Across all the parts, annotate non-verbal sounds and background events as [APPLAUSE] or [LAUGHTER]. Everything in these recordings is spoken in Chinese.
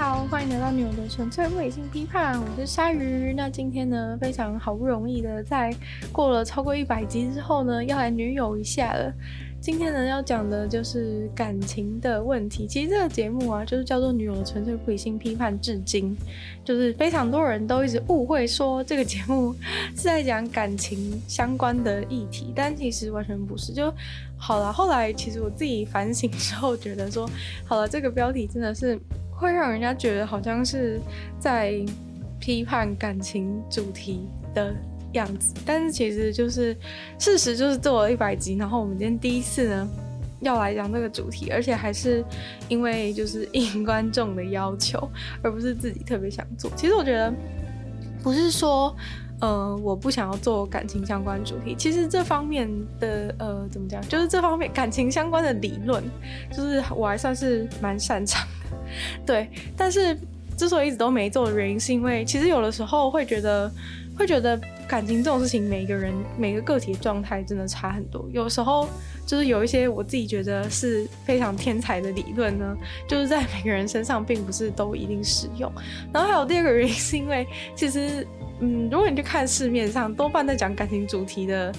好，欢迎来到女友的纯粹理性批判，我是鲨鱼。那今天呢，非常好不容易的，在过了超过一百集之后呢，要来女友一下了。今天呢，要讲的就是感情的问题。其实这个节目啊，就是叫做女友的纯粹理性批判，至今就是非常多人都一直误会说这个节目是在讲感情相关的议题，但其实完全不是。就好了，后来其实我自己反省之后，觉得说，好了，这个标题真的是。会让人家觉得好像是在批判感情主题的样子，但是其实就是事实，就是做了一百集，然后我们今天第一次呢要来讲这个主题，而且还是因为就是应观众的要求，而不是自己特别想做。其实我觉得不是说。呃，我不想要做感情相关主题。其实这方面的呃，怎么讲，就是这方面感情相关的理论，就是我还算是蛮擅长的。对，但是之所以一直都没做的原因，是因为其实有的时候会觉得，会觉得感情这种事情，每个人每个个体状态真的差很多。有时候就是有一些我自己觉得是非常天才的理论呢，就是在每个人身上并不是都一定适用。然后还有第二个原因，是因为其实。嗯，如果你去看市面上多半在讲感情主题的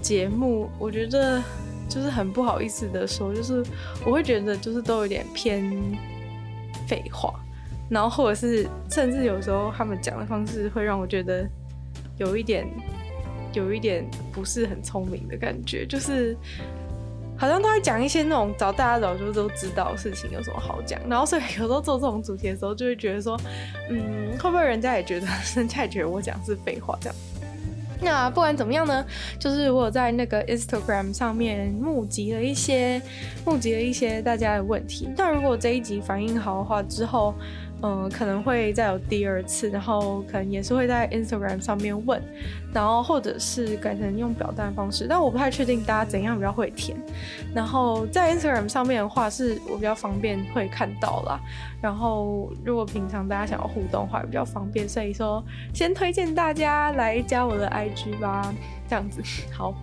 节目，我觉得就是很不好意思的说，就是我会觉得就是都有点偏废话，然后或者是甚至有时候他们讲的方式会让我觉得有一点有一点不是很聪明的感觉，就是。好像都在讲一些那种早大家早就都知道的事情，有什么好讲？然后所以有时候做这种主题的时候，就会觉得说，嗯，会不会人家也觉得，人家也觉得我讲是废话这样？[LAUGHS] 那不管怎么样呢，就是我在那个 Instagram 上面募集了一些，募集了一些大家的问题。那如果这一集反应好的话，之后。嗯，可能会再有第二次，然后可能也是会在 Instagram 上面问，然后或者是改成用表单方式，但我不太确定大家怎样比较会填。然后在 Instagram 上面的话，是我比较方便会看到啦。然后如果平常大家想要互动的话，也比较方便，所以说先推荐大家来加我的 IG 吧，这样子。好，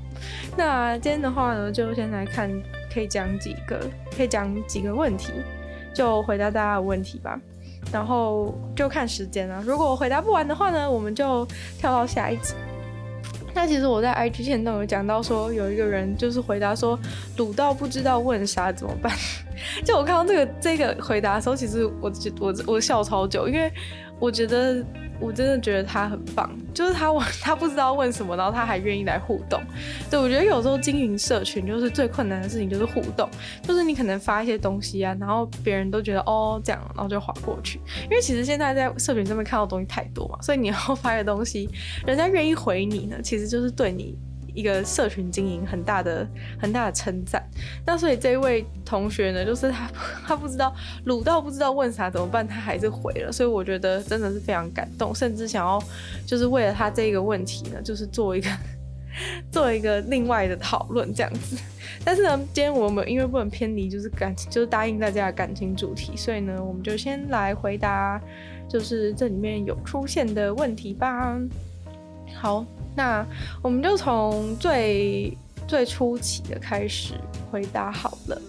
那今天的话呢，就先来看，可以讲几个，可以讲几个问题，就回答大家的问题吧。然后就看时间了。如果我回答不完的话呢，我们就跳到下一集。那其实我在 IG 前都有讲到说，有一个人就是回答说，堵到不知道问啥怎么办。[LAUGHS] 就我看到这个这个回答的时候，其实我我我笑超久，因为我觉得。我真的觉得他很棒，就是他问 [LAUGHS] 他不知道问什么，然后他还愿意来互动。对，我觉得有时候经营社群就是最困难的事情，就是互动。就是你可能发一些东西啊，然后别人都觉得哦这样，然后就滑过去。因为其实现在在社群上面看到东西太多嘛，所以你要发的东西，人家愿意回你呢，其实就是对你。一个社群经营很大的很大的称赞，那所以这位同学呢，就是他 [LAUGHS] 他不知道鲁到不知道问啥怎么办，他还是回了，所以我觉得真的是非常感动，甚至想要就是为了他这个问题呢，就是做一个 [LAUGHS] 做一个另外的讨论这样子。但是呢，今天我们因为不能偏离就是感情，就是答应大家的感情主题，所以呢，我们就先来回答就是这里面有出现的问题吧。好。那我们就从最最初期的开始回答好了。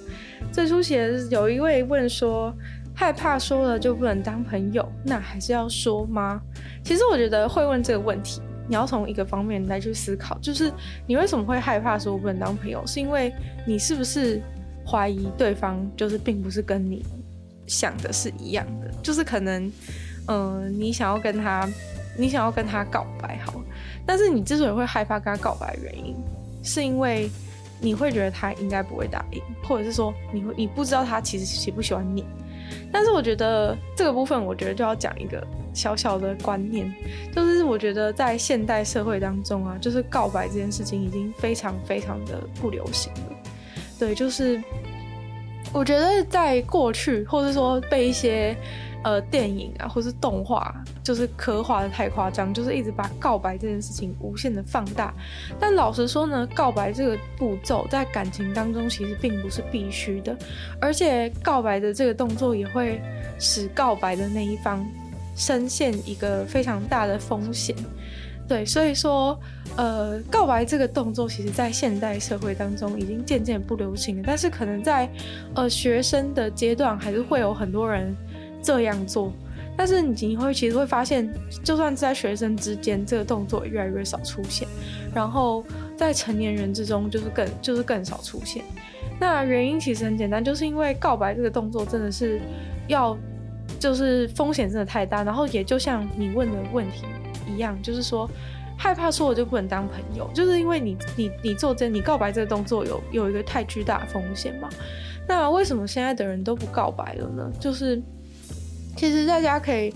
最初期的有一位问说，害怕说了就不能当朋友，那还是要说吗？其实我觉得会问这个问题，你要从一个方面来去思考，就是你为什么会害怕说不能当朋友？是因为你是不是怀疑对方就是并不是跟你想的是一样的？就是可能，嗯、你想要跟他，你想要跟他告白，好。但是你之所以会害怕跟他告白的原因，是因为你会觉得他应该不会答应，或者是说你会你不知道他其实喜不喜欢你。但是我觉得这个部分，我觉得就要讲一个小小的观念，就是我觉得在现代社会当中啊，就是告白这件事情已经非常非常的不流行了。对，就是我觉得在过去，或者说被一些。呃，电影啊，或是动画，就是刻画的太夸张，就是一直把告白这件事情无限的放大。但老实说呢，告白这个步骤在感情当中其实并不是必须的，而且告白的这个动作也会使告白的那一方深陷一个非常大的风险。对，所以说，呃，告白这个动作，其实在现代社会当中已经渐渐不流行了。但是可能在呃学生的阶段，还是会有很多人。这样做。但是你你会其实会发现，就算在学生之间，这个动作也越来越少出现，然后在成年人之中就是更就是更少出现。那原因其实很简单，就是因为告白这个动作真的是要就是风险真的太大，然后也就像你问的问题一样，就是说害怕说我就不能当朋友，就是因为你你你做这你告白这个动作有有一个太巨大的风险嘛。那为什么现在的人都不告白了呢？就是。其实大家可以，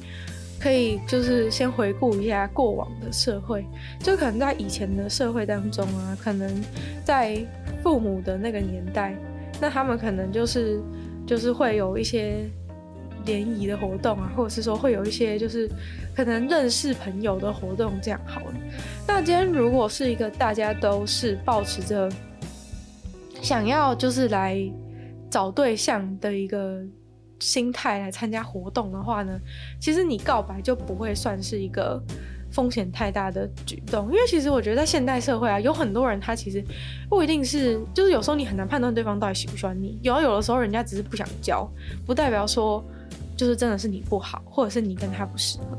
可以就是先回顾一下过往的社会，就可能在以前的社会当中啊，可能在父母的那个年代，那他们可能就是就是会有一些联谊的活动啊，或者是说会有一些就是可能认识朋友的活动这样好了。那今天如果是一个大家都是抱持着想要就是来找对象的一个。心态来参加活动的话呢，其实你告白就不会算是一个风险太大的举动，因为其实我觉得在现代社会啊，有很多人他其实不一定是，就是有时候你很难判断对方到底喜不喜欢你，有有的时候人家只是不想交，不代表说就是真的是你不好，或者是你跟他不适合。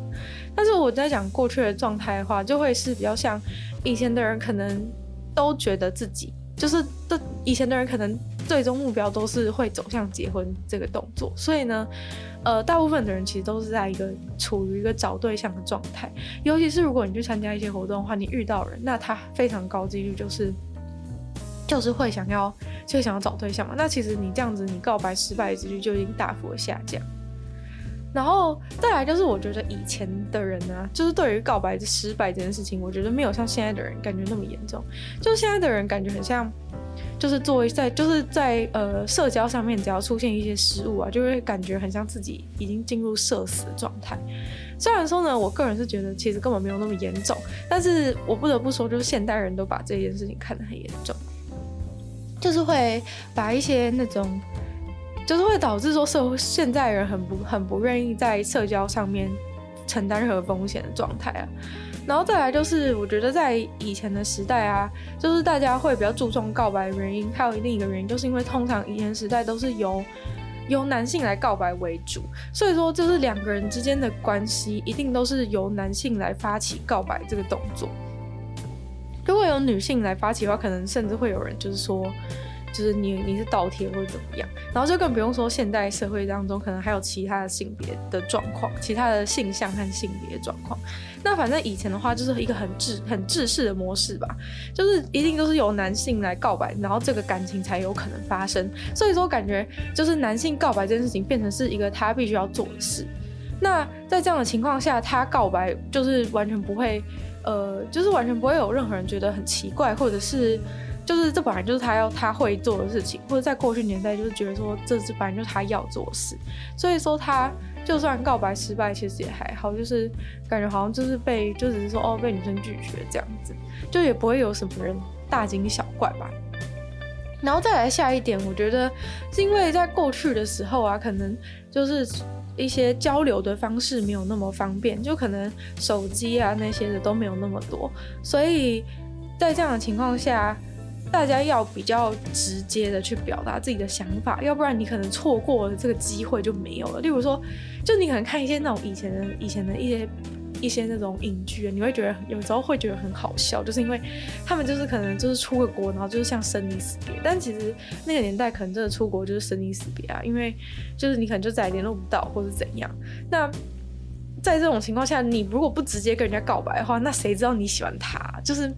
但是我在讲过去的状态的话，就会是比较像以前的人可能都觉得自己就是的，以前的人可能。最终目标都是会走向结婚这个动作，所以呢，呃，大部分的人其实都是在一个处于一个找对象的状态。尤其是如果你去参加一些活动的话，你遇到人，那他非常高几率就是就是会想要就想要找对象嘛。那其实你这样子，你告白失败的几率就已经大幅的下降。然后再来就是，我觉得以前的人呢、就是对于告白失败这件事情，我觉得没有像现在的人感觉那么严重。就现在的人感觉很像。就是作为在就是在呃社交上面，只要出现一些失误啊，就会感觉很像自己已经进入社死的状态。虽然说呢，我个人是觉得其实根本没有那么严重，但是我不得不说，就是现代人都把这件事情看得很严重，就是会把一些那种，就是会导致说社会现在人很不很不愿意在社交上面承担任何风险的状态啊。然后再来就是，我觉得在以前的时代啊，就是大家会比较注重告白的原因，还有另一个原因，就是因为通常以前时代都是由由男性来告白为主，所以说就是两个人之间的关系一定都是由男性来发起告白这个动作。如果有女性来发起的话，可能甚至会有人就是说。就是你你是倒贴或者怎么样，然后就更不用说现代社会当中可能还有其他的性别的状况，其他的性向和性别状况。那反正以前的话就是一个很制很制式的模式吧，就是一定都是由男性来告白，然后这个感情才有可能发生。所以说感觉就是男性告白这件事情变成是一个他必须要做的事。那在这样的情况下，他告白就是完全不会，呃，就是完全不会有任何人觉得很奇怪，或者是。就是这本来就是他要他会做的事情，或者在过去年代就是觉得说这是本来就是他要做事，所以说他就算告白失败，其实也还好，就是感觉好像就是被就只是说哦被女生拒绝这样子，就也不会有什么人大惊小怪吧。然后再来下一点，我觉得是因为在过去的时候啊，可能就是一些交流的方式没有那么方便，就可能手机啊那些的都没有那么多，所以在这样的情况下。大家要比较直接的去表达自己的想法，要不然你可能错过了这个机会就没有了。例如说，就你可能看一些那种以前的、以前的一些一些那种影剧，你会觉得有时候会觉得很好笑，就是因为他们就是可能就是出个国，然后就是像生离死别。但其实那个年代可能真的出国就是生离死别啊，因为就是你可能就再也联络不到或者怎样。那在这种情况下，你如果不直接跟人家告白的话，那谁知道你喜欢他？就是。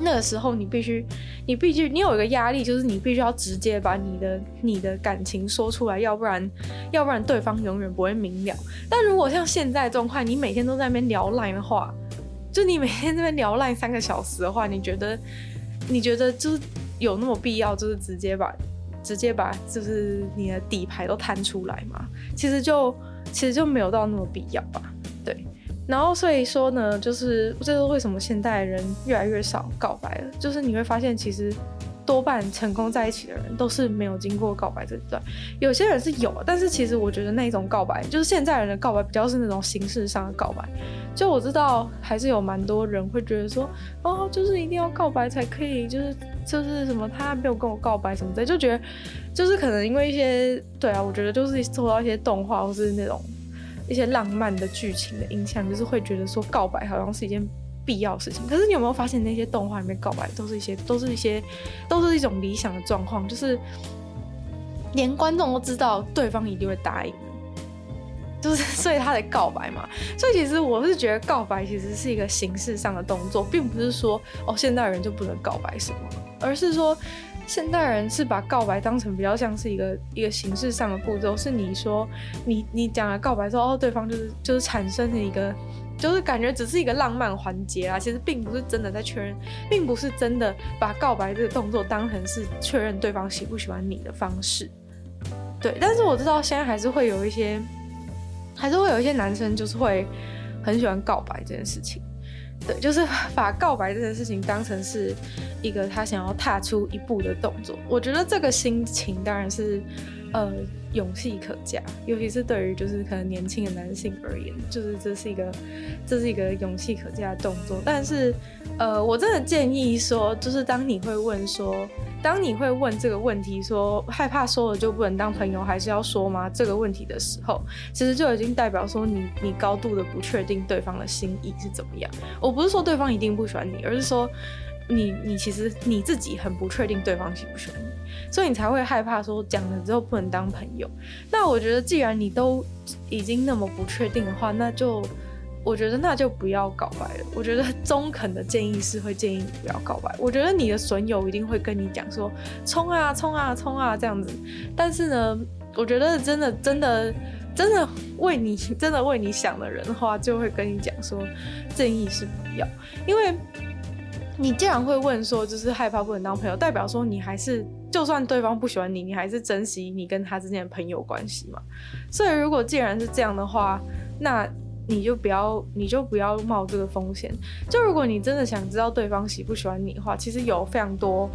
那个时候，你必须，你必须，你有一个压力，就是你必须要直接把你的你的感情说出来，要不然，要不然对方永远不会明了。但如果像现在状况，你每天都在那边聊烂的话，就你每天在那边聊烂三个小时的话，你觉得，你觉得就是有那么必要，就是直接把，直接把，就是你的底牌都摊出来吗？其实就，其实就没有到那么必要吧。对然后所以说呢，就是这是为什么现代人越来越少告白了。就是你会发现，其实多半成功在一起的人都是没有经过告白这一段。有些人是有，但是其实我觉得那种告白，就是现在人的告白比较是那种形式上的告白。就我知道，还是有蛮多人会觉得说，哦，就是一定要告白才可以，就是就是什么他没有跟我告白什么的，就觉得就是可能因为一些对啊，我觉得就是受到一些动画或是那种一些浪漫的剧情的影响，就是会觉得说告白好像是一件。必要事情，可是你有没有发现那些动画里面告白都是一些，都是一些，都是一种理想的状况，就是连观众都知道对方一定会答应，就是所以他的告白嘛。所以其实我是觉得告白其实是一个形式上的动作，并不是说哦现代人就不能告白什么，而是说现代人是把告白当成比较像是一个一个形式上的步骤，是你说你你讲了告白之后，哦对方就是就是产生了一个。就是感觉只是一个浪漫环节啊，其实并不是真的在确认，并不是真的把告白这个动作当成是确认对方喜不喜欢你的方式。对，但是我知道现在还是会有一些，还是会有一些男生就是会很喜欢告白这件事情。对，就是把告白这件事情当成是一个他想要踏出一步的动作。我觉得这个心情当然是。呃，勇气可嘉，尤其是对于就是可能年轻的男性而言，就是这是一个这是一个勇气可嘉的动作。但是，呃，我真的建议说，就是当你会问说，当你会问这个问题说，害怕说了就不能当朋友，还是要说吗？这个问题的时候，其实就已经代表说你你高度的不确定对方的心意是怎么样。我不是说对方一定不喜欢你，而是说。你你其实你自己很不确定对方喜不喜欢你，所以你才会害怕说讲了之后不能当朋友。那我觉得既然你都已经那么不确定的话，那就我觉得那就不要告白了。我觉得中肯的建议是会建议你不要告白。我觉得你的损友一定会跟你讲说冲啊冲啊冲啊这样子，但是呢，我觉得真的真的真的为你真的为你想的人的话，就会跟你讲说建议是不要，因为。你既然会问说，就是害怕不能当朋友，代表说你还是，就算对方不喜欢你，你还是珍惜你跟他之间的朋友关系嘛。所以如果既然是这样的话，那你就不要，你就不要冒这个风险。就如果你真的想知道对方喜不喜欢你的话，其实有非常多、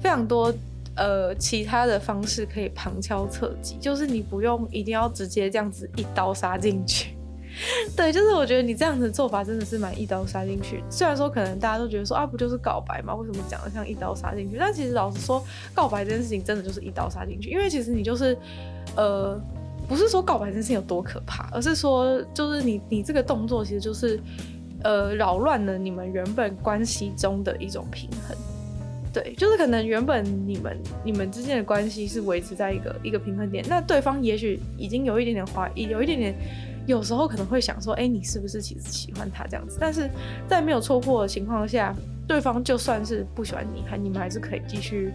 非常多呃其他的方式可以旁敲侧击，就是你不用一定要直接这样子一刀杀进去。[LAUGHS] 对，就是我觉得你这样子做法真的是蛮一刀杀进去。虽然说可能大家都觉得说啊，不就是告白吗？为什么讲得像一刀杀进去？但其实老实说，告白这件事情真的就是一刀杀进去。因为其实你就是，呃，不是说告白这件事有多可怕，而是说就是你你这个动作其实就是，呃，扰乱了你们原本关系中的一种平衡。对，就是可能原本你们你们之间的关系是维持在一个一个平衡点，那对方也许已经有一点点怀疑，有一点点。有时候可能会想说，哎、你是不是其实喜欢他这样子？但是在没有戳破的情况下，对方就算是不喜欢你，还你们还是可以继续，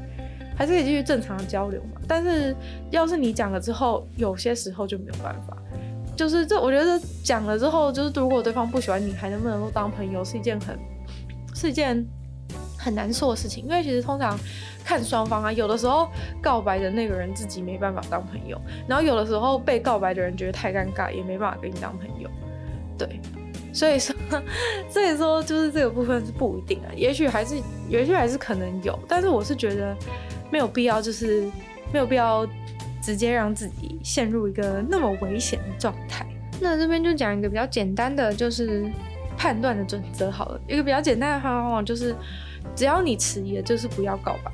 还是可以继续正常的交流嘛。但是要是你讲了之后，有些时候就没有办法。就是这，我觉得讲了之后，就是如果对方不喜欢你，还能不能够当朋友，是一件很，是一件。很难说的事情，因为其实通常看双方啊，有的时候告白的那个人自己没办法当朋友，然后有的时候被告白的人觉得太尴尬，也没办法跟你当朋友。对，所以说，[LAUGHS] 所以说就是这个部分是不一定的，也许还是，也许还是可能有，但是我是觉得没有必要，就是没有必要直接让自己陷入一个那么危险的状态。那这边就讲一个比较简单的，就是判断的准则好了，一个比较简单的方法就是。只要你迟疑，就是不要告白，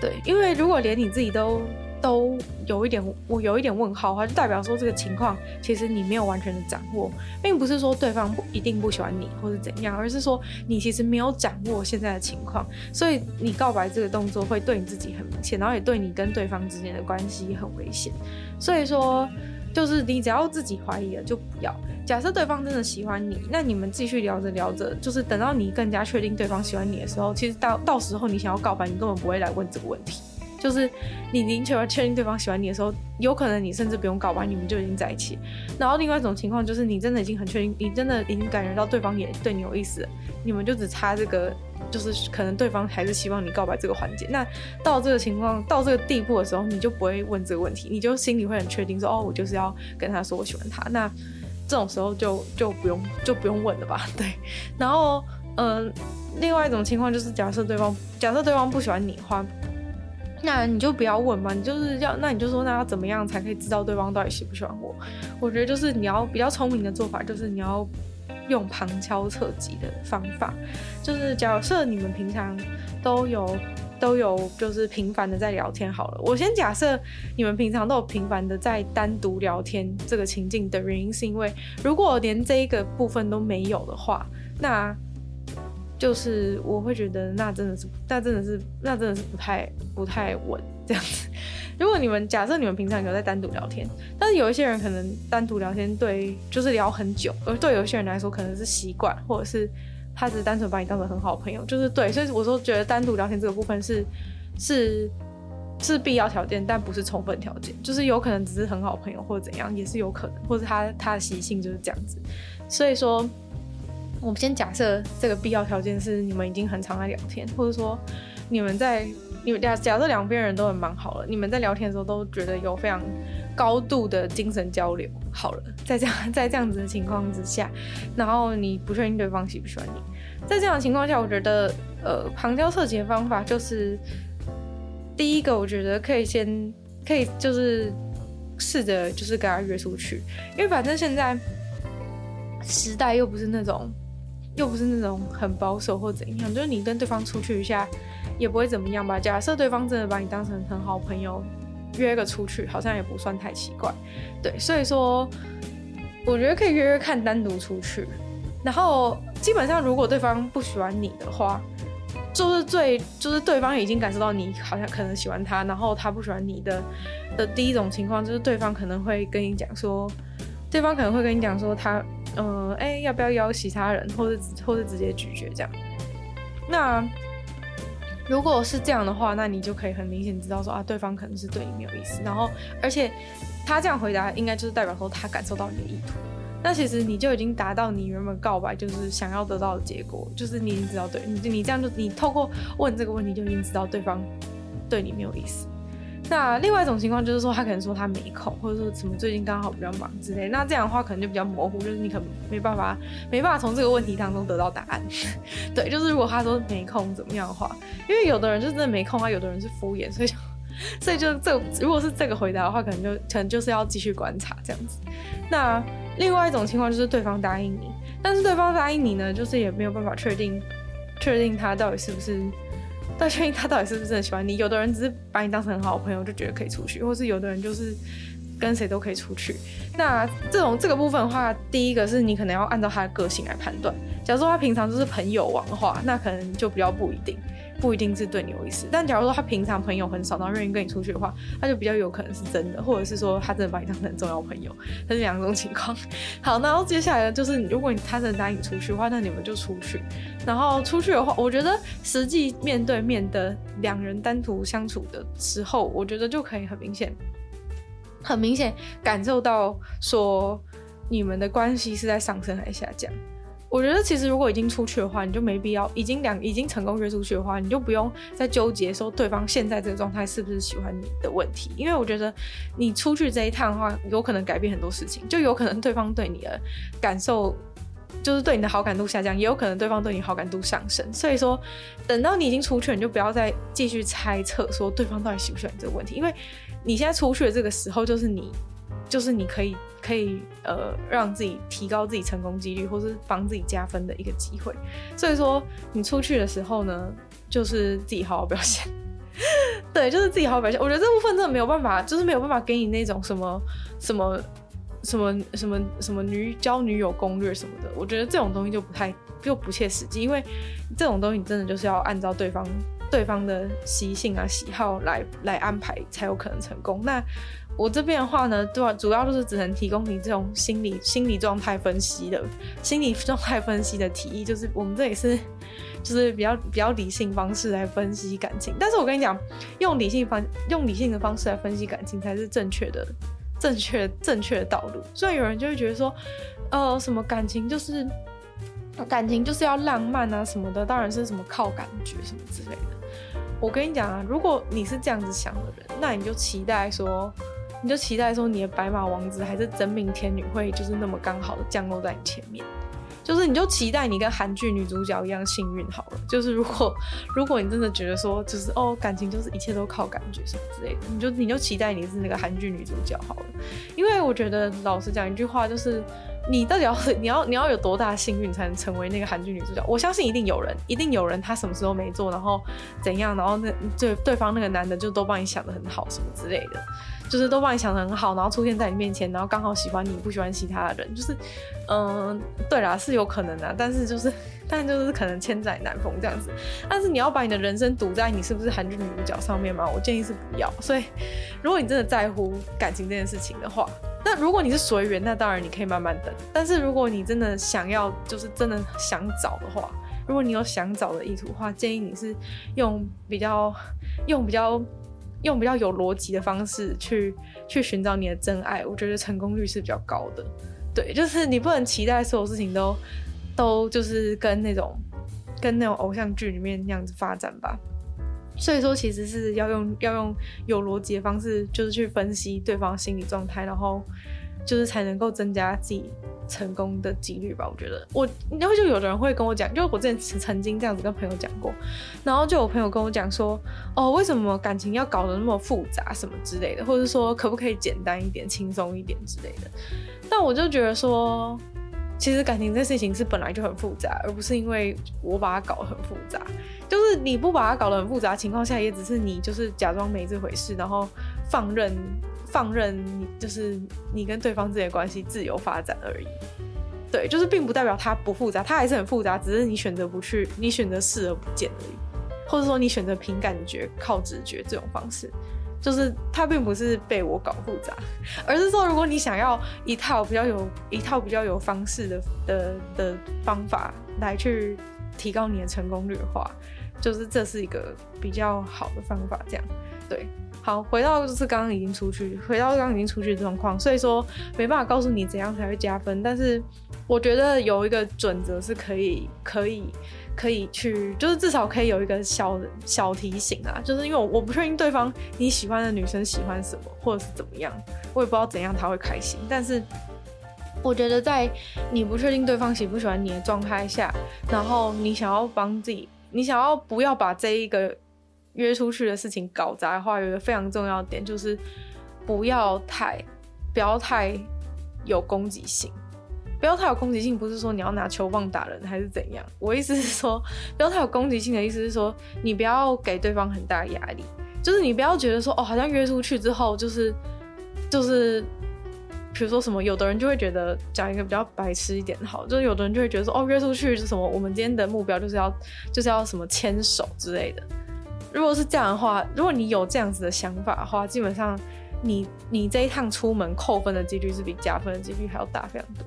对，因为如果连你自己都都有一点我有一点问号的话，就代表说这个情况其实你没有完全的掌握，并不是说对方不一定不喜欢你或是怎样，而是说你其实没有掌握现在的情况，所以你告白这个动作会对你自己很明显，然后也对你跟对方之间的关系很危险，[LAUGHS] 所以说。就是你只要自己怀疑了就不要。假设对方真的喜欢你，那你们继续聊着聊着，就是等到你更加确定对方喜欢你的时候，其实到到时候你想要告白，你根本不会来问这个问题。就是你宁求确定对方喜欢你的时候，有可能你甚至不用告白，你们就已经在一起。然后另外一种情况就是你真的已经很确定，你真的已经感觉到对方也对你有意思，你们就只差这个。就是可能对方还是希望你告白这个环节，那到这个情况到这个地步的时候，你就不会问这个问题，你就心里会很确定说，哦，我就是要跟他说我喜欢他。那这种时候就就不用就不用问了吧？[LAUGHS] 对。然后，嗯、另外一种情况就是假设对方假设对方不喜欢你的话，那你就不要问嘛，你就是要，那你就说，那要怎么样才可以知道对方到底喜不喜欢我？我觉得就是你要比较聪明的做法，就是你要用旁敲侧击的方法，就是假设你们平常都有都有就是频繁的在聊天好了，我先假设你们平常都有频繁的在单独聊天这个情境的原因，是因为如果连这一个部分都没有的话，那。就是我会觉得那真的是，那真的是，那真的是不太不太稳这样子。如果你们假设你们平常有在单独聊天，但是有一些人可能单独聊天对，就是聊很久，而对有些人来说可能是习惯，或者是他只是单纯把你当成很好朋友，就是对。所以我说觉得单独聊天这个部分是是是必要条件，但不是充分条件。就是有可能只是很好朋友或者怎样，也是有可能，或者他他的习性就是这样子。所以说。我们先假设这个必要条件是你们已经很常在聊天，或者说你们在你们假假设两边人都很蛮好了，你们在聊天的时候都觉得有非常高度的精神交流。好了，在这样在这样子的情况之下，然后你不确定对方喜不喜欢你，在这样的情况下，我觉得呃旁敲侧击的方法就是第一个，我觉得可以先可以就是试着就是跟他约出去，因为反正现在时代又不是那种。又不是那种很保守或怎样，就是你跟对方出去一下也不会怎么样吧？假设对方真的把你当成很好朋友，约个出去好像也不算太奇怪，对。所以说，我觉得可以约约看单独出去。然后基本上，如果对方不喜欢你的话，就是最就是对方已经感受到你好像可能喜欢他，然后他不喜欢你的的第一种情况，就是对方可能会跟你讲说，对方可能会跟你讲说他。嗯，哎、要不要邀其他人，或者或者直接拒绝这样？那如果是这样的话，那你就可以很明显知道说啊，对方可能是对你没有意思。然后，而且他这样回答，应该就是代表说他感受到你的意图。那其实你就已经达到你原本告白就是想要得到的结果，就是你已经知道对你，你这样就你透过问这个问题就已经知道对方对你没有意思。那另外一种情况就是说，他可能说他没空，或者说什么最近刚好比较忙之类。那这样的话可能就比较模糊，就是你可能没办法，没办法从这个问题当中得到答案。[LAUGHS] 对，就是如果他说没空怎么样的话，因为有的人就真的没空啊，有的人是敷衍，所以就，所以就这如果是这个回答的话，可能就可能就是要继续观察这样子。那另外一种情况就是对方答应你，但是对方答应你呢，就是也没有办法确定，确定他到底是不是。但确定他到底是不是真的喜欢你？有的人只是把你当成很好的朋友，就觉得可以出去，或是有的人就是跟谁都可以出去。那这种这个部分的话，第一个是你可能要按照他的个性来判断。假如说他平常就是朋友网的话，那可能就比较不一定。不一定是对你有意思，但假如说他平常朋友很少，然后愿意跟你出去的话，他就比较有可能是真的，或者是说他真的把你当成重要朋友，这是两种情况。好，然后接下来就是，如果你他真的答应出去的话，那你们就出去。然后出去的话，我觉得实际面对面的两人单独相处的时候，我觉得就可以很明显，很明显感受到说你们的关系是在上升还是下降。我觉得其实如果已经出去的话，你就没必要已经两已经成功约出去的话，你就不用再纠结说对方现在这个状态是不是喜欢你的问题，因为我觉得你出去这一趟的话，有可能改变很多事情，就有可能对方对你的感受就是对你的好感度下降，也有可能对方对你好感度上升。所以说，等到你已经出去，你就不要再继续猜测说对方到底喜不喜欢你这个问题，因为你现在出去的这个时候就是你。就是你可以可以呃让自己提高自己成功几率，或是帮自己加分的一个机会。所以说你出去的时候呢，就是自己好好表现。[LAUGHS] 对，就是自己好好表现。我觉得这部分真的没有办法，就是没有办法给你那种什么什么什么什么什么女交女友攻略什么的。我觉得这种东西就不太就不切实际，因为这种东西你真的就是要按照对方对方的习性啊喜好来来安排才有可能成功。那。我这边的话呢，对，主要就是只能提供你这种心理心理状态分析的心理状态分析的提议，就是我们这里是就是比较比较理性方式来分析感情。但是我跟你讲，用理性方用理性的方式来分析感情才是正确的正确正确的道路。所以有人就会觉得说，呃，什么感情就是感情就是要浪漫啊什么的，当然是什么靠感觉什么之类的。我跟你讲啊，如果你是这样子想的人，那你就期待说。你就期待说你的白马王子还是真命天女会就是那么刚好的降落在你前面，就是你就期待你跟韩剧女主角一样幸运好了。就是如果 [LAUGHS] 如果你真的觉得说就是哦感情就是一切都靠感觉什么之类的，你就你就期待你是那个韩剧女主角好了。因为我觉得老实讲一句话就是。你到底要 [LAUGHS] 你要你要有多大幸运才能成为那个韩剧女主角？我相信一定有人，一定有人，他什么事都没做，然后怎样，然后那对对方那个男的就都帮你想得很好什么之类的，就是都帮你想得很好，然后出现在你面前，然后刚好喜欢你，不喜欢其他的人，就是嗯，对啦，是有可能的，但是就是。[LAUGHS] 但就是可能千载难逢这样子，但是你要把你的人生赌在你是不是韩剧女主角上面吗？我建议是不要。所以，如果你真的在乎感情这件事情的话，那如果你是随缘，那当然你可以慢慢等。但是如果你真的想要，就是真的想找的话，如果你有想找的意图的话，建议你是用比较、用比较、用比较有逻辑的方式去去寻找你的真爱。我觉得成功率是比较高的。对，就是你不能期待所有事情都。都就是跟那种跟那种偶像剧里面那样子发展吧，所以说其实是要用要用有逻辑的方式，就是去分析对方心理状态，然后就是才能够增加自己成功的几率吧。我觉得我然后就有的人会跟我讲，就我之前曾经这样子跟朋友讲过，然后就有朋友跟我讲说，哦，为什么感情要搞得那么复杂什么之类的，或者说可不可以简单一点、轻松一点之类的。但我就觉得说。其实感情这事情是本来就很复杂，而不是因为我把它搞得很复杂。就是你不把它搞得很复杂情况下，也只是你就是假装没这回事，然后放任放任你就是你跟对方之间的关系自由发展而已。对，就是并不代表它不复杂，它还是很复杂，只是你选择不去，你选择视而不见而已，或者说你选择凭感觉、靠直觉这种方式。就是它并不是被我搞复杂，而是说，如果你想要一套比较有一套比较有方式的的的方法来去提高你的成功率的话，就是这是一个比较好的方法。这样，对，好，回到就是刚刚已经出去，回到刚刚已经出去的状况，所以说没办法告诉你怎样才会加分，但是我觉得有一个准则是可以可以。可以去，就是至少可以有一个小小提醒啊，就是因为我我不确定对方你喜欢的女生喜欢什么，或者是怎么样，我也不知道怎样他会开心。但是我觉得在你不确定对方喜不喜欢你的状态下，然后你想要帮自己，你想要不要把这一个约出去的事情搞砸的话，有一个非常重要的点就是不要太不要太有攻击性。不要太有攻击性，不是说你要拿球棒打人还是怎样。我意思是说，不要太有攻击性的意思是说，你不要给对方很大压力，就是你不要觉得说，哦，好像约出去之后就是就是，比如说什么，有的人就会觉得讲一个比较白痴一点好，就是有的人就会觉得说，哦，约出去是什么，我们今天的目标就是要就是要什么牵手之类的。如果是这样的话，如果你有这样子的想法的话，基本上你你这一趟出门扣分的几率是比加分的几率还要大非常多。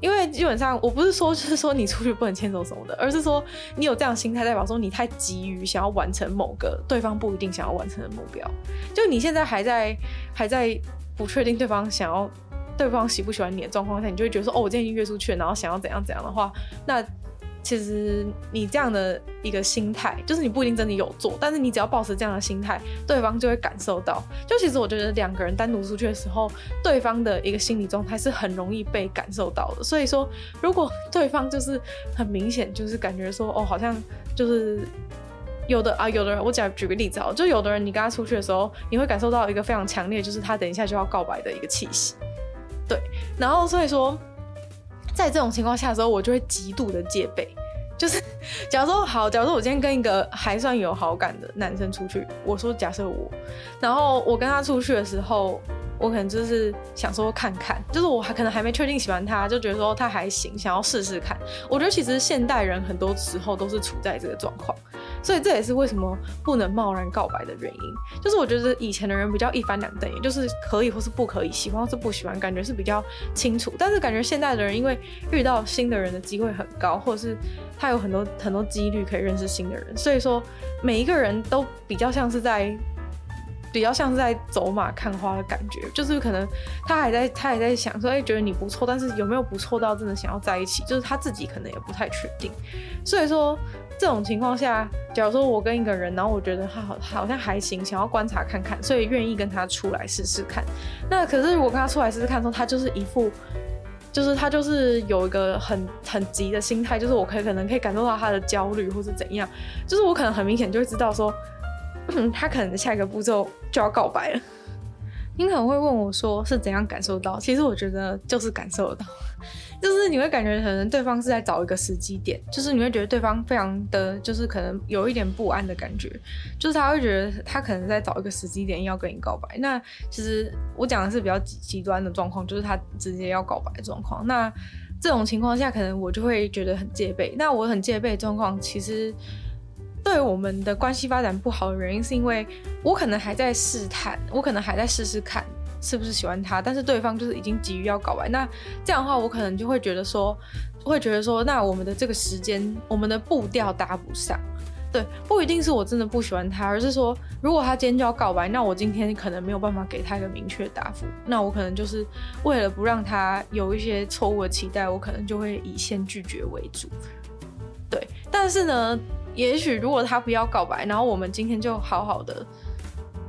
因为基本上，我不是说就是说你出去不能牵手什么的，而是说你有这样心态，代表说你太急于想要完成某个对方不一定想要完成的目标。就你现在还在还在不确定对方想要对方喜不喜欢你的状况下，你就会觉得说哦，我今天已经约出去了，然后想要怎样怎样的话，那。其实你这样的一个心态，就是你不一定真的有做，但是你只要保持这样的心态，对方就会感受到。就其实我觉得两个人单独出去的时候，对方的一个心理状态是很容易被感受到的。所以说，如果对方就是很明显，就是感觉说哦，好像就是有的啊，有的人，我讲举个例子啊，就有的人你跟他出去的时候，你会感受到一个非常强烈，就是他等一下就要告白的一个气息。对，然后所以说。在这种情况下的时候，我就会极度的戒备。就是，假如说好，假如说我今天跟一个还算有好感的男生出去，我说假设我，然后我跟他出去的时候，我可能就是想说看看，就是我还可能还没确定喜欢他，就觉得说他还行，想要试试看。我觉得其实现代人很多时候都是处在这个状况。所以这也是为什么不能贸然告白的原因，就是我觉得以前的人比较一翻两瞪眼，就是可以或是不可以，喜欢或是不喜欢，感觉是比较清楚。但是感觉现在的人因为遇到新的人的机会很高，或者是他有很多很多几率可以认识新的人，所以说每一个人都比较像是在比较像是在走马看花的感觉，就是可能他还在他还在想说，哎，觉得你不错，但是有没有不错到真的想要在一起，就是他自己可能也不太确定，所以说。这种情况下，假如说我跟一个人，然后我觉得他好好像还行，想要观察看看，所以愿意跟他出来试试看。那可是我跟他出来试试看的时候，他就是一副就是他就是有一个很很急的心态，就是我可以可能可以感受到他的焦虑或是怎样，就是我可能很明显就会知道说，[CLEARS THROAT] 他可能下一个步骤就要告白了。你可能会问我说是怎样感受到？其实我觉得就是感受得到，[LAUGHS] 就是你会感觉可能对方是在找一个时机点，就是你会觉得对方非常的就是可能有一点不安的感觉，就是他会觉得他可能在找一个时机点要跟你告白。那其实我讲的是比较极极端的状况，就是他直接要告白的状况。那这种情况下，可能我就会觉得很戒备。那我很戒备的状况，其实。对我们的关系发展不好的原因，是因为我可能还在试探，我可能还在试试看是不是喜欢他，但是对方就是已经急于要搞完。那这样的话，我可能就会觉得说，会觉得说，那我们的这个时间，我们的步调搭不上。对，不一定是我真的不喜欢他，而是说，如果他今天就要告白，那我今天可能没有办法给他一个明确的答复。那我可能就是为了不让他有一些错误的期待，我可能就会以先拒绝为主。对，但是呢。也许如果他不要告白，然后我们今天就好好的、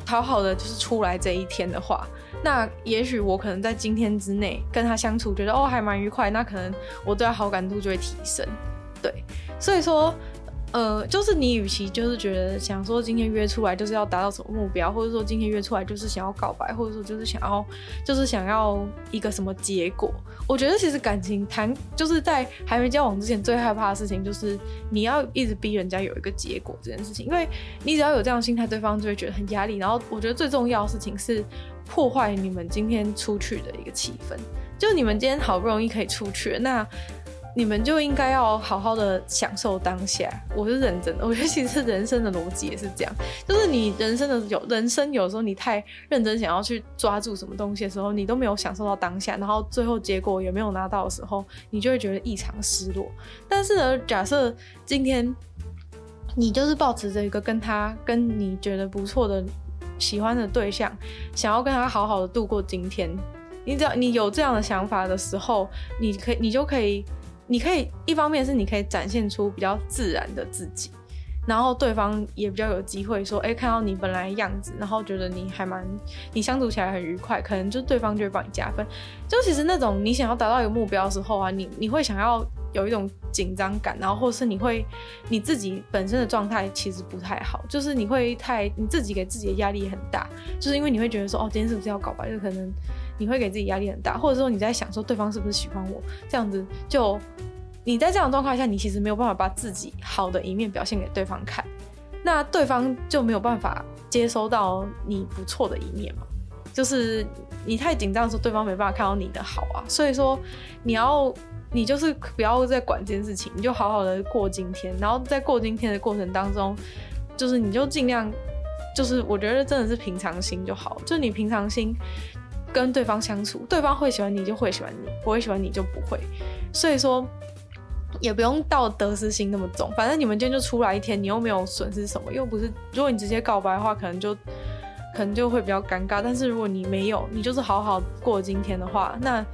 好好的就是出来这一天的话，那也许我可能在今天之内跟他相处，觉得哦还蛮愉快，那可能我对他好感度就会提升。对，所以说。呃，就是你，与其就是觉得想说今天约出来就是要达到什么目标，或者说今天约出来就是想要告白，或者说就是想要就是想要一个什么结果，我觉得其实感情谈就是在还没交往之前最害怕的事情就是你要一直逼人家有一个结果这件事情，因为你只要有这样的心态，对方就会觉得很压力。然后我觉得最重要的事情是破坏你们今天出去的一个气氛，就你们今天好不容易可以出去，那。你们就应该要好好的享受当下。我是认真的，我觉得其实人生的逻辑也是这样，就是你人生的有人生有时候你太认真想要去抓住什么东西的时候，你都没有享受到当下，然后最后结果也没有拿到的时候，你就会觉得异常失落。但是呢，假设今天你就是抱持着一个跟他跟你觉得不错的喜欢的对象，想要跟他好好的度过今天，你只要你有这样的想法的时候，你可以你就可以。你可以一方面是你可以展现出比较自然的自己，然后对方也比较有机会说，哎，看到你本来样子，然后觉得你还蛮，你相处起来很愉快，可能就对方就会帮你加分。就其实那种你想要达到一个目标的时候啊，你你会想要有一种紧张感，然后或是你会你自己本身的状态其实不太好，就是你会太你自己给自己的压力很大，就是因为你会觉得说，哦，今天是不是要搞吧？就可能。你会给自己压力很大，或者说你在想说对方是不是喜欢我，这样子就你在这样的状况下，你其实没有办法把自己好的一面表现给对方看，那对方就没有办法接收到你不错的一面嘛。就是你太紧张的时候，对方没办法看到你的好啊。所以说你要你就是不要再管这件事情，你就好好的过今天，然后在过今天的过程当中，就是你就尽量就是我觉得真的是平常心就好，就你平常心。跟对方相处，对方会喜欢你就会喜欢你，不会喜欢你就不会。所以说，也不用到得失心那么重。反正你们今天就出来一天，你又没有损失什么，又不是。如果你直接告白的话，可能就可能就会比较尴尬。但是如果你没有，你就是好好过今天的话，那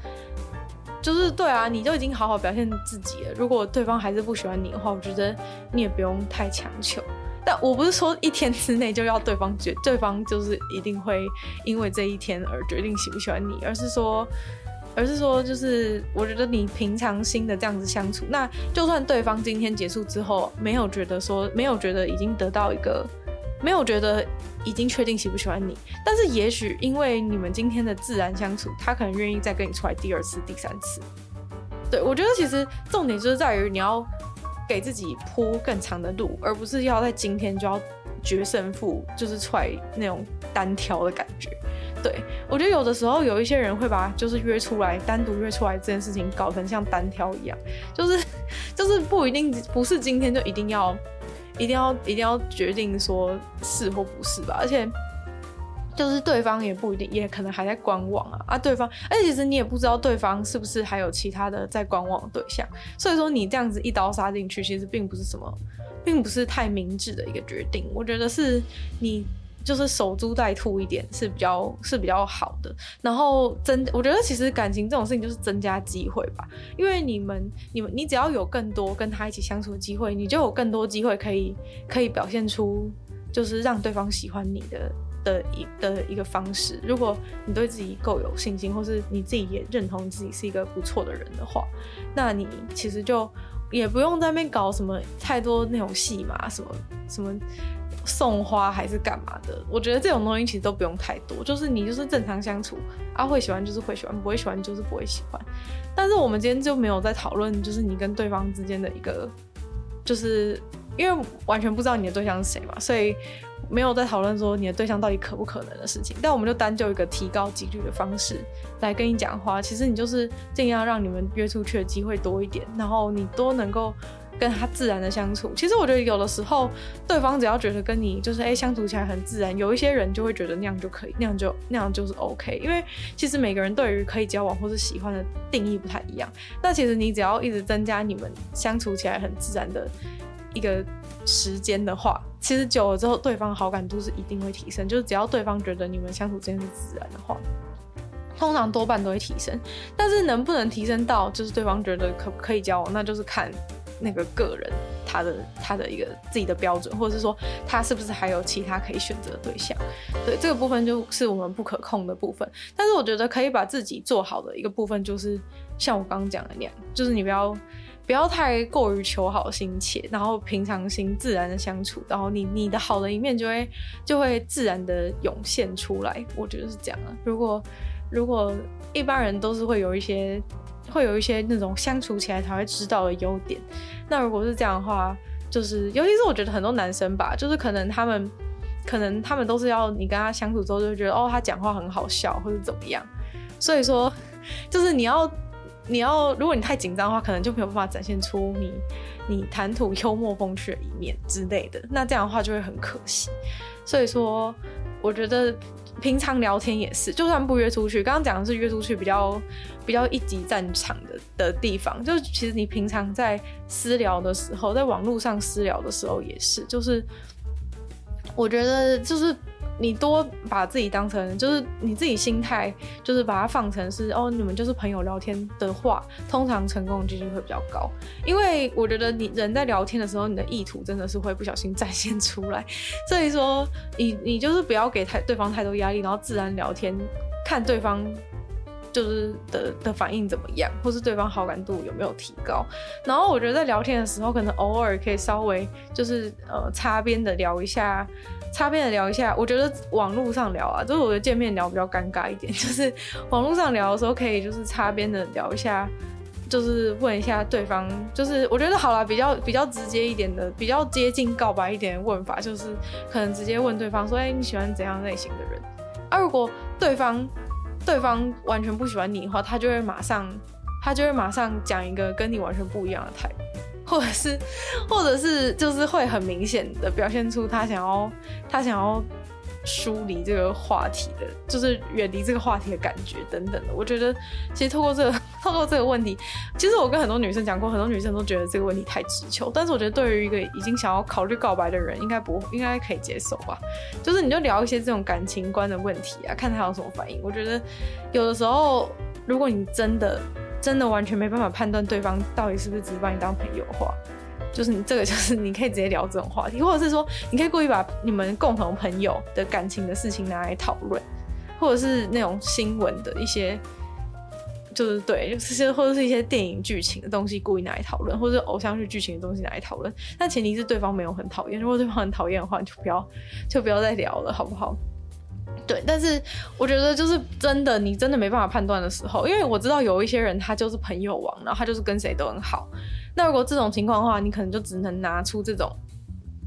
就是对啊，你就已经好好表现自己了。如果对方还是不喜欢你的话，我觉得你也不用太强求。但我不是说一天之内就要对方决，对方就是一定会因为这一天而决定喜不喜欢你，而是说，而是说，就是我觉得你平常心的这样子相处，那就算对方今天结束之后没有觉得说，没有觉得已经得到一个，没有觉得已经确定喜不喜欢你，但是也许因为你们今天的自然相处，他可能愿意再跟你出来第二次、第三次。对，我觉得其实重点就是在于你要。给自己铺更长的路，而不是要在今天就要决胜负，就是出来那种单挑的感觉。对，我觉得有的时候有一些人会把就是约出来单独约出来这件事情搞成像单挑一样，就是 [LAUGHS] 就是不一定不是今天就一定要一定要一定要决定说是或不是吧，而且。就是对方也不一定，也可能还在观望啊啊！对方，而且其实你也不知道对方是不是还有其他的在观望的对象，所以说你这样子一刀杀进去，其实并不是什么，并不是太明智的一个决定。我觉得是你就是守株待兔一点是比较是比较好的。然后增，我觉得其实感情这种事情就是增加机会吧，因为你们你们你只要有更多跟他一起相处的机会，你就有更多机会可以可以表现出就是让对方喜欢你的。的一的一个方式。如果你对自己够有信心，或是你自己也认同自己是一个不错的人的话，那你其实就也不用在那边搞什么太多那种戏码，什么什么送花还是干嘛的。我觉得这种东西其实都不用太多，就是你就是正常相处啊，会喜欢就是会喜欢，不会喜欢就是不会喜欢。但是我们今天就没有在讨论，就是你跟对方之间的一个，就是因为完全不知道你的对象是谁嘛，所以。没有在讨论说你的对象到底可不可能的事情，但我们就单就一个提高几率的方式来跟你讲话。其实你就是尽量让你们约出去的机会多一点，然后你多能够跟他自然的相处。其实我觉得有的时候对方只要觉得跟你就是哎相处起来很自然，有一些人就会觉得那样就可以，那样就那样就是 OK。因为其实每个人对于可以交往或是喜欢的定义不太一样。那其实你只要一直增加你们相处起来很自然的一个时间的话，其实久了之后，对方好感度是一定会提升。就是只要对方觉得你们相处之间是自然的话，通常多半都会提升。但是能不能提升到就是对方觉得可不可以交往，那就是看那个个人他的他的一个自己的标准，或者是说他是不是还有其他可以选择的对象。对，这个部分就是我们不可控的部分。但是我觉得可以把自己做好的一个部分，就是像我刚刚讲的那样，就是你不要。不要太过于求好心切，然后平常心自然的相处，然后你你的好的一面就会就会自然的涌现出来。我觉得是这样啊。如果如果一般人都是会有一些会有一些那种相处起来才会知道的优点，那如果是这样的话，就是尤其是我觉得很多男生吧，就是可能他们可能他们都是要你跟他相处之后就会觉得哦，他讲话很好笑或者怎么样，所以说 [LAUGHS] 就是你要。你要，如果你太紧张的话，可能就没有办法展现出你你谈吐幽默风趣的一面之类的。那这样的话就会很可惜。所以说，我觉得平常聊天也是，就算不约出去，刚刚讲的是约出去比较比较一级战场的的地方，就其实你平常在私聊的时候，在网络上私聊的时候也是，就是我觉得就是。你多把自己当成，就是你自己心态，就是把它放成是哦，你们就是朋友聊天的话，通常成功几率会比较高。因为我觉得你人在聊天的时候，你的意图真的是会不小心展现出来。所以说，你你就是不要给太对方太多压力，然后自然聊天，看对方就是的的反应怎么样，或是对方好感度有没有提高。然后我觉得在聊天的时候，可能偶尔可以稍微就是呃擦边的聊一下。擦边的聊一下，我觉得网络上聊啊，就是我觉得见面聊比较尴尬一点，[LAUGHS] 就是网络上聊的时候可以就是擦边的聊一下，就是问一下对方，就是我觉得好啦，比较比较直接一点的，比较接近告白一点的问法，就是可能直接问对方说，哎、你喜欢怎样类型的人？啊，如果对方对方完全不喜欢你的话，他就会马上他就会马上讲一个跟你完全不一样的态度。或者是，或者是，就是会很明显的表现出他想要，他想要疏离这个话题的，就是远离这个话题的感觉等等的。我觉得，其实透过这个，透过这个问题，其实我跟很多女生讲过，很多女生都觉得这个问题太直球。但是我觉得，对于一个已经想要考虑告白的人，应该不，应该可以接受吧？就是你就聊一些这种感情观的问题啊，看他有什么反应。我觉得，有的时候，如果你真的。真的完全没办法判断对方到底是不是只是把你当朋友的话，就是你这个就是你可以直接聊这种话题，或者是说你可以故意把你们共同朋友的感情的事情拿来讨论，或者是那种新闻的一些，就是对，就是或者是一些电影剧情的东西故意拿来讨论，或者是偶像剧剧情的东西拿来讨论，但前提是对方没有很讨厌，如果对方很讨厌的话，你就不要就不要再聊了，好不好？对，但是我觉得就是真的，你真的没办法判断的时候，因为我知道有一些人他就是朋友王，然后他就是跟谁都很好。那如果这种情况的话，你可能就只能拿出这种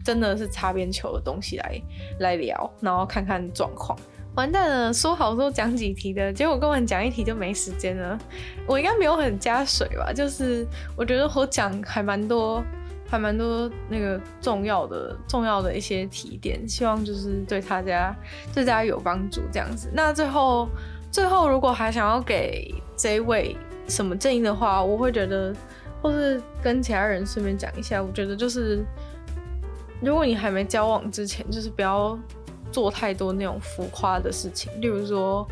真的是擦边球的东西来来聊，然后看看状况。完蛋了，说好说讲几题的，结果根本讲一题就没时间了。我应该没有很加水吧？就是我觉得我讲还蛮多。还蛮多那个重要的、重要的一些提点，希望就是对大家、对大家有帮助这样子。那最后、最后，如果还想要给这位什么建议的话，我会觉得，或是跟其他人顺便讲一下，我觉得就是，如果你还没交往之前，就是不要做太多那种浮夸的事情，例如说，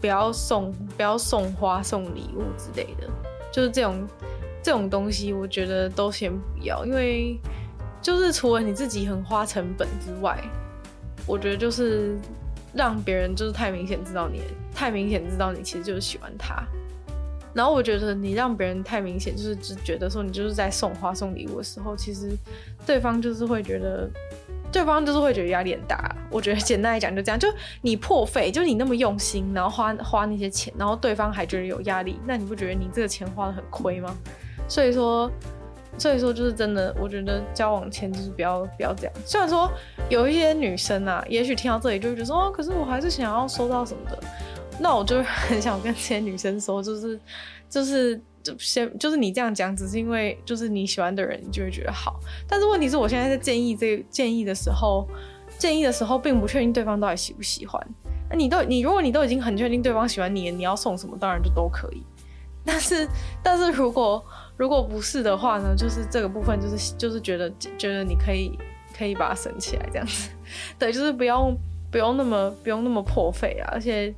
不要送、不要送花、送礼物之类的，就是这种。这种东西我觉得都先不要，因为就是除了你自己很花成本之外，我觉得就是让别人就是太明显知道你，太明显知道你其实就是喜欢他。然后我觉得你让别人太明显，就是只觉得说你就是在送花送礼物的时候，其实对方就是会觉得，对方就是会觉得压力很大。我觉得简单来讲就这样，就你破费，就你那么用心，然后花花那些钱，然后对方还觉得有压力，那你不觉得你这个钱花得很亏吗？所以说，所以说就是真的，我觉得交往前就是不要不要这样。虽然说有一些女生啊，也许听到这里就会觉得说，哦，可是我还是想要收到什么的。那我就很想跟这些女生说，就是，就是，就先，就是你这样讲，只是因为就是你喜欢的人，你就会觉得好。但是问题是我现在在建议这个建议的时候，建议的时候并不确定对方到底喜不喜欢。那你都你如果你都已经很确定对方喜欢你，你要送什么当然就都可以。但是但是如果如果不是的话呢，就是这个部分就是就是觉得觉得你可以可以把它省起来这样子，[LAUGHS] 对，就是不用不用那么不用那么破费啊，而且。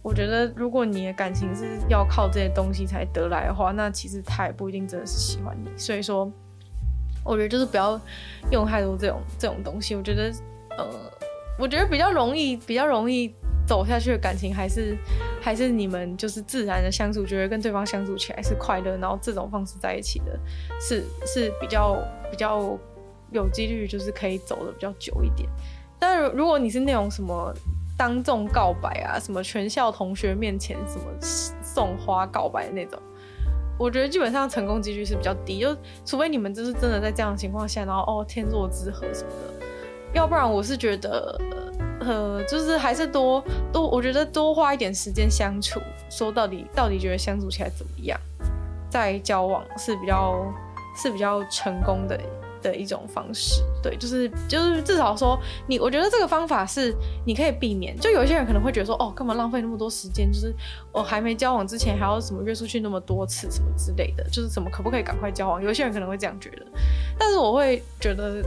我觉得，如果你的感情是要靠这些东西才得来的话，那其实他也不一定真的是喜欢你。所以说，我觉得就是不要用太多这种这种东西。我觉得，呃，我觉得比较容易、比较容易走下去的感情，还是还是你们就是自然的相处，觉得跟对方相处起来是快乐，然后这种方式在一起的，是是比较比较有几率，就是可以走的比较久一点。但是如果你是那种什么。当众告白啊，什么全校同学面前什么送花告白的那种，我觉得基本上成功几率是比较低，就除非你们就是真的在这样的情况下，然后哦天作之合什么的，要不然我是觉得呃就是还是多多，我觉得多花一点时间相处，说到底到底觉得相处起来怎么样，在交往是比较是比较成功的。的一种方式，对，就是就是至少说你，我觉得这个方法是你可以避免。就有些人可能会觉得说，哦，干嘛浪费那么多时间？就是我还没交往之前还要什么约出去那么多次什么之类的，就是怎么可不可以赶快交往？有些人可能会这样觉得，但是我会觉得，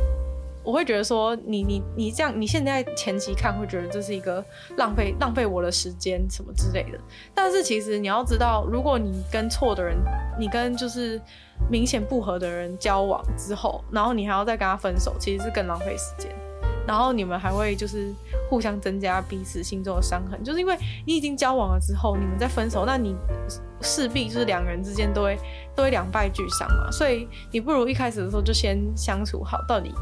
我会觉得说，你你你这样，你现在前期看会觉得这是一个浪费浪费我的时间什么之类的。但是其实你要知道，如果你跟错的人，你跟就是。明显不合的人交往之后，然后你还要再跟他分手，其实是更浪费时间。然后你们还会就是互相增加彼此心中的伤痕，就是因为你已经交往了之后，你们再分手，那你势必就是两个人之间都会都会两败俱伤嘛。所以你不如一开始的时候就先相处好，到底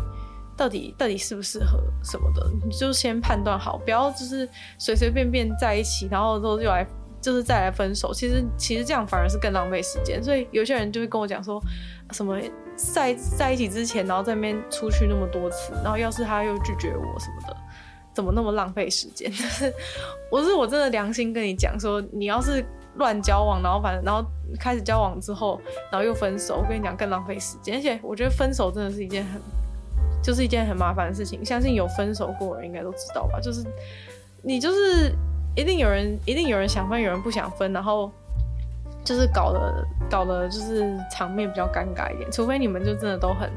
到底到底适不适合什么的，你就先判断好，不要就是随随便便在一起，然后之后就来。就是再来分手，其实其实这样反而是更浪费时间。所以有些人就会跟我讲说，什么在在一起之前，然后在那边出去那么多次，然后要是他又拒绝我什么的，怎么那么浪费时间？就 [LAUGHS] 是我是我真的良心跟你讲说，你要是乱交往，然后反正然后开始交往之后，然后又分手，我跟你讲更浪费时间。而且我觉得分手真的是一件很就是一件很麻烦的事情，相信有分手过的人应该都知道吧？就是你就是。一定有人，一定有人想分，有人不想分，然后就是搞得搞得就是场面比较尴尬一点。除非你们就真的都很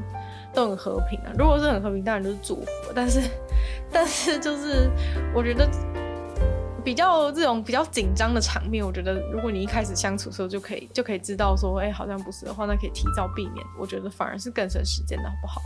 都很和平啊，如果是很和平，当然就是祝福。但是 [LAUGHS] 但是就是我觉得比较这种比较紧张的场面，我觉得如果你一开始相处的时候就可以就可以知道说，哎、好像不是的话，那可以提早避免。我觉得反而是更省时间的，好不好？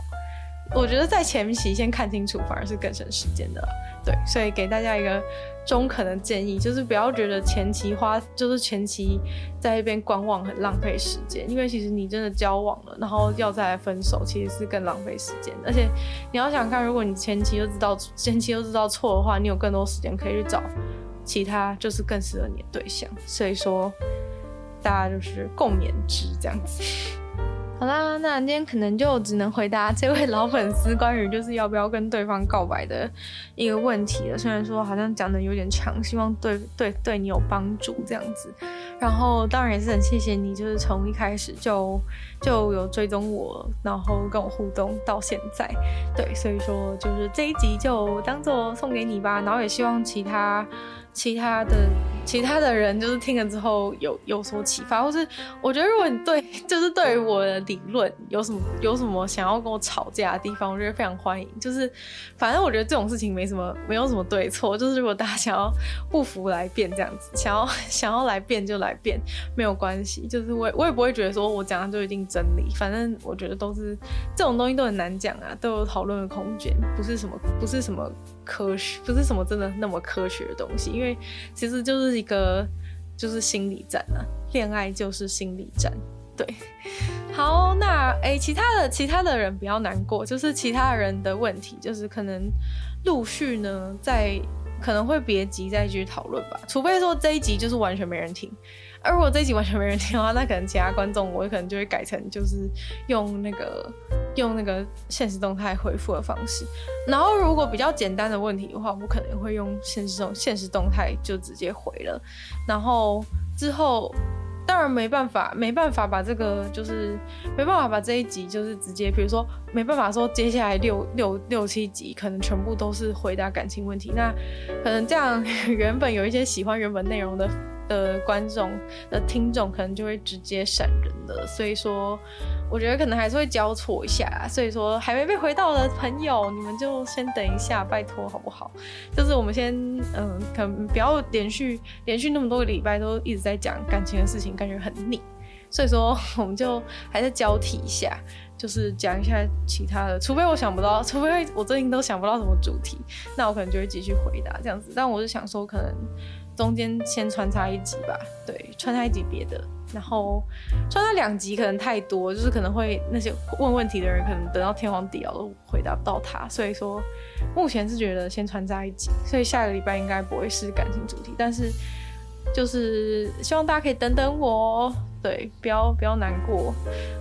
我觉得在前期先看清楚，反而是更省时间的。对，所以给大家一个中肯的建议，就是不要觉得前期花，就是前期在一边观望很浪费时间，因为其实你真的交往了，然后要再来分手，其实是更浪费时间。而且你要想看，如果你前期就知道前期就知道错的话，你有更多时间可以去找其他就是更适合你的对象。所以说，大家就是共勉之这样子。好啦，那今天可能就只能回答这位老粉丝关于就是要不要跟对方告白的一个问题了。虽然说好像讲的有点长，希望对对对你有帮助这样子。然后当然也是很谢谢你，就是从一开始就就有追踪我，然后跟我互动到现在。对，所以说就是这一集就当做送给你吧。然后也希望其他。其他的其他的人就是听了之后有有所启发，或是我觉得如果你对 [LAUGHS] 就是对于我的理论有什么有什么想要跟我吵架的地方，我觉得非常欢迎。就是反正我觉得这种事情没什么没有什么对错，就是如果大家想要不服来辩这样子，想要 [LAUGHS] 想要来辩就来辩，没有关系。就是我我也不会觉得说我讲的就一定真理，反正我觉得都是这种东西都很难讲啊，都有讨论的空间，不是什么不是什么。科学，不是什么真的那么科学的东西，因为其实就是一个就是心理战啊，恋爱就是心理战。对，好，那诶、其他的其他的人不要难过，就是其他人的问题，就是可能陆续呢，在可能会别急再继续讨论吧，除非说这一集就是完全没人听。而如果这一集完全没人听的话，那可能其他观众我可能就会改成就是用那个用那个现实动态回复的方式。然后如果比较简单的问题的话，我可能会用现实动现实动态就直接回了。然后之后当然没办法没办法把这个就是没办法把这一集就是直接，比如说没办法说接下来六六六七集可能全部都是回答感情问题，那可能这样原本有一些喜欢原本内容的。的观众的听众可能就会直接闪人了，所以说我觉得可能还是会交错一下，所以说还没被回到的朋友，你们就先等一下，拜托好不好？就是我们先嗯，可能不要连续连续那么多个礼拜都一直在讲感情的事情，感觉很腻，所以说我们就还是交替一下，就是讲一下其他的，除非我想不到，除非我最近都想不到什么主题，那我可能就会继续回答这样子，但我是想说可能。中间先穿插一集吧，对，穿插一集别的，然后穿插两集可能太多，就是可能会那些问问题的人可能等到天荒地老都回答不到他，所以说目前是觉得先穿插一集，所以下个礼拜应该不会是感情主题，但是就是希望大家可以等等我，对，不要不要难过。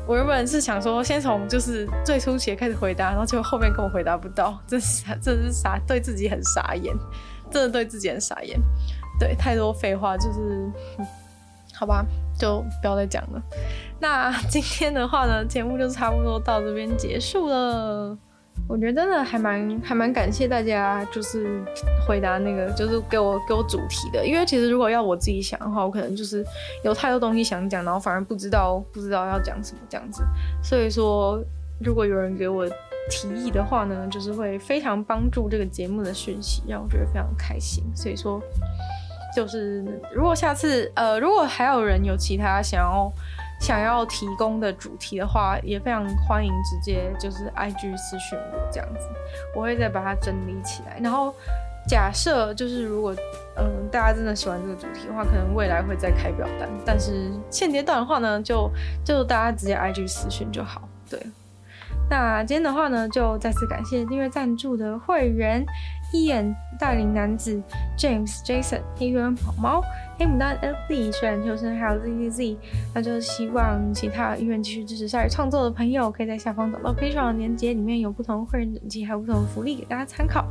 我原本是想说先从就是最初期开始回答，然后结果后面根本回答不到，真是真是傻，对自己很傻眼，真的对自己很傻眼。对，太多废话就是、好吧，就不要再讲了。那今天的话呢，节目就差不多到这边结束了。我觉得真的还蛮还蛮感谢大家，就是回答那个，就是给我给我主题的。因为其实如果要我自己想的话，我可能就是有太多东西想讲，然后反而不知道不知道要讲什么这样子。所以说，如果有人给我提议的话呢，就是会非常帮助这个节目的讯息，让我觉得非常开心。所以说。就是如果下次呃，如果还有人有其他想要想要提供的主题的话，也非常欢迎直接就是 IG 私讯我这样子，我会再把它整理起来。然后假设就是如果嗯、大家真的喜欢这个主题的话，可能未来会再开表单。但是现阶段的话呢，就就大家直接 IG 私讯就好。对，那今天的话呢，就再次感谢订阅赞助的会员。Ian 大龄男子 James Jason 黑人宝猫黑牡丹 LZ 虽然求生还有 ZZZ，那就希望其他意愿继续支持鲨鱼创作的朋友，可以在下方找到 Patreon 的链接，里面有不同会员等级还有不同的福利给大家参考。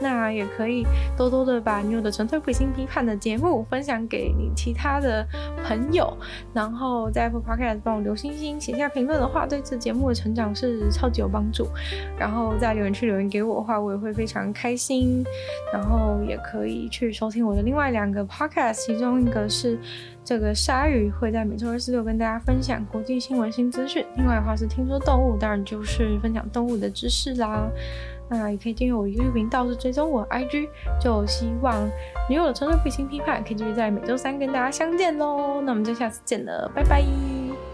那也可以多多的把女友的纯粹不理性批判的节目 [LAUGHS] 分享给你其他的朋友，然后在 Apple Podcast 帮我留星星，写下评论的话，对这节目的成长是超级有帮助。然后在留言区留言给我的话，我也会非常开心心。然后也可以去收听我的另外两个 podcast，其中一个是这个鲨鱼会在每周二、四、六跟大家分享国际新闻新资讯，另外的话是听说动物，当然就是分享动物的知识啦。那也可以订阅我 YouTube 频道，是追踪我 IG，就希望女友的纯粹不理性批判可以继续在每周三跟大家相见喽。那我们就下次见了，拜拜。